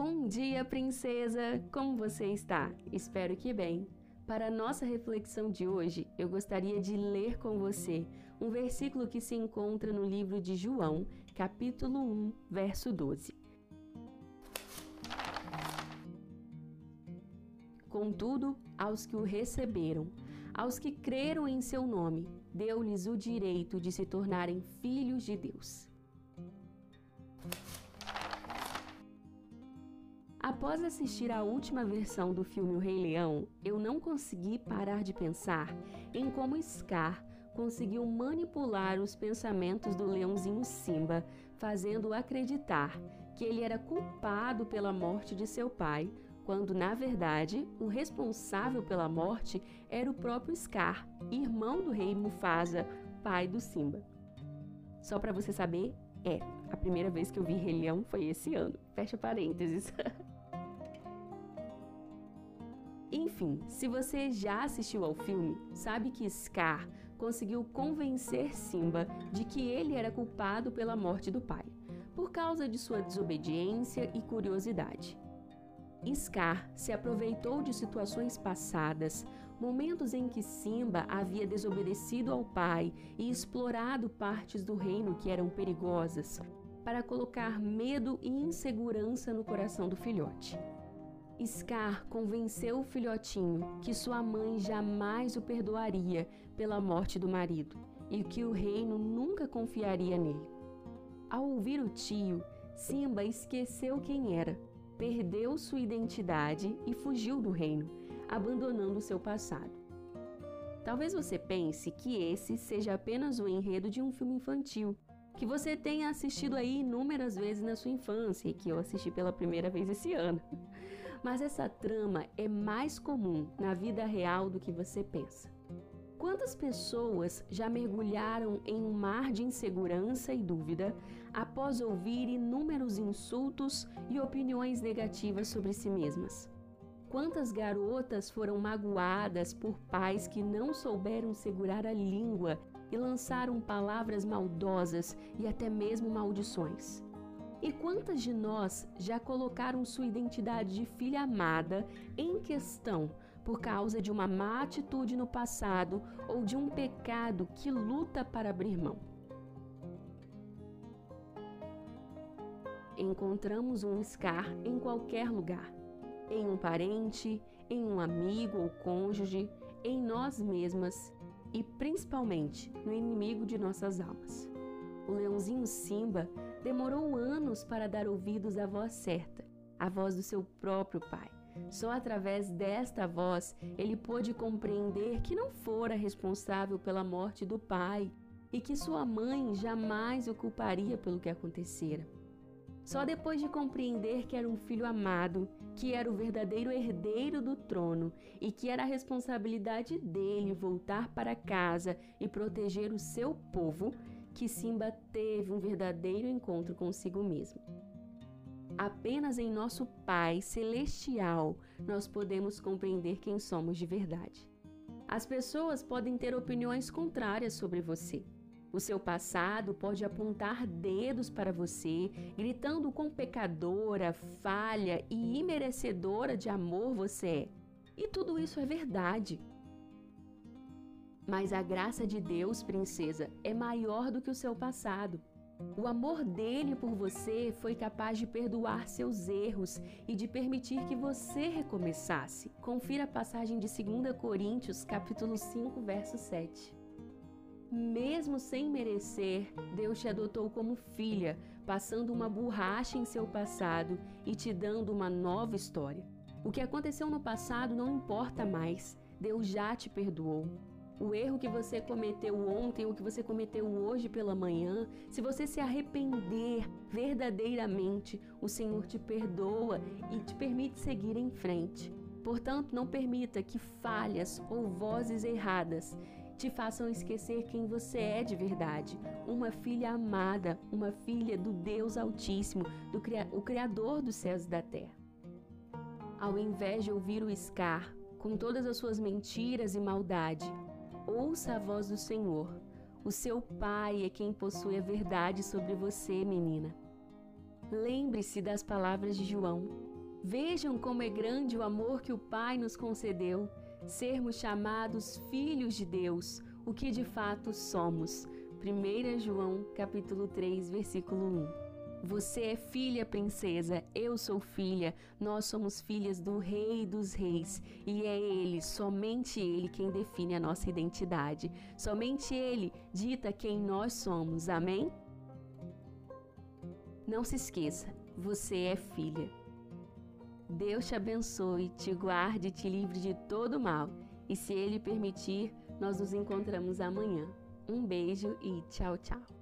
Bom dia, princesa! Como você está? Espero que bem. Para nossa reflexão de hoje, eu gostaria de ler com você um versículo que se encontra no livro de João, capítulo 1, verso 12. Contudo, aos que o receberam, aos que creram em seu nome, deu-lhes o direito de se tornarem filhos de Deus. Após assistir à última versão do filme O Rei Leão, eu não consegui parar de pensar em como Scar conseguiu manipular os pensamentos do leãozinho Simba, fazendo-o acreditar que ele era culpado pela morte de seu pai, quando na verdade o responsável pela morte era o próprio Scar, irmão do rei Mufasa, pai do Simba. Só para você saber, é, a primeira vez que eu vi Rei Leão foi esse ano. Fecha parênteses. Enfim, se você já assistiu ao filme, sabe que Scar conseguiu convencer Simba de que ele era culpado pela morte do pai, por causa de sua desobediência e curiosidade. Scar se aproveitou de situações passadas, momentos em que Simba havia desobedecido ao pai e explorado partes do reino que eram perigosas, para colocar medo e insegurança no coração do filhote. Scar convenceu o filhotinho que sua mãe jamais o perdoaria pela morte do marido e que o reino nunca confiaria nele. Ao ouvir o tio, Simba esqueceu quem era, perdeu sua identidade e fugiu do reino, abandonando seu passado. Talvez você pense que esse seja apenas o enredo de um filme infantil, que você tenha assistido aí inúmeras vezes na sua infância e que eu assisti pela primeira vez esse ano. Mas essa trama é mais comum na vida real do que você pensa. Quantas pessoas já mergulharam em um mar de insegurança e dúvida após ouvir inúmeros insultos e opiniões negativas sobre si mesmas? Quantas garotas foram magoadas por pais que não souberam segurar a língua e lançaram palavras maldosas e até mesmo maldições? E quantas de nós já colocaram sua identidade de filha amada em questão por causa de uma má atitude no passado ou de um pecado que luta para abrir mão? Encontramos um Scar em qualquer lugar, em um parente, em um amigo ou cônjuge, em nós mesmas e principalmente no inimigo de nossas almas. O leãozinho Simba demorou anos para dar ouvidos à voz certa, a voz do seu próprio pai. Só através desta voz ele pôde compreender que não fora responsável pela morte do pai e que sua mãe jamais o culparia pelo que acontecera. Só depois de compreender que era um filho amado, que era o verdadeiro herdeiro do trono e que era a responsabilidade dele voltar para casa e proteger o seu povo, que Simba teve um verdadeiro encontro consigo mesmo. Apenas em nosso Pai Celestial nós podemos compreender quem somos de verdade. As pessoas podem ter opiniões contrárias sobre você. O seu passado pode apontar dedos para você, gritando quão pecadora, falha e imerecedora de amor você é. E tudo isso é verdade. Mas a graça de Deus, princesa, é maior do que o seu passado. O amor dele por você foi capaz de perdoar seus erros e de permitir que você recomeçasse. Confira a passagem de 2 Coríntios, capítulo 5, verso 7. Mesmo sem merecer, Deus te adotou como filha, passando uma borracha em seu passado e te dando uma nova história. O que aconteceu no passado não importa mais, Deus já te perdoou o erro que você cometeu ontem, o que você cometeu hoje pela manhã, se você se arrepender verdadeiramente, o Senhor te perdoa e te permite seguir em frente. Portanto, não permita que falhas ou vozes erradas te façam esquecer quem você é de verdade. Uma filha amada, uma filha do Deus Altíssimo, do o Criador dos céus e da terra. Ao invés de ouvir o Scar, com todas as suas mentiras e maldade, Ouça a voz do Senhor. O seu Pai é quem possui a verdade sobre você, menina. Lembre-se das palavras de João. Vejam como é grande o amor que o Pai nos concedeu, sermos chamados filhos de Deus, o que de fato somos. 1 João capítulo 3, versículo 1. Você é filha, princesa, eu sou filha, nós somos filhas do Rei dos Reis e é Ele, somente Ele, quem define a nossa identidade. Somente Ele dita quem nós somos, amém? Não se esqueça, você é filha. Deus te abençoe, te guarde te livre de todo mal. E se Ele permitir, nós nos encontramos amanhã. Um beijo e tchau, tchau.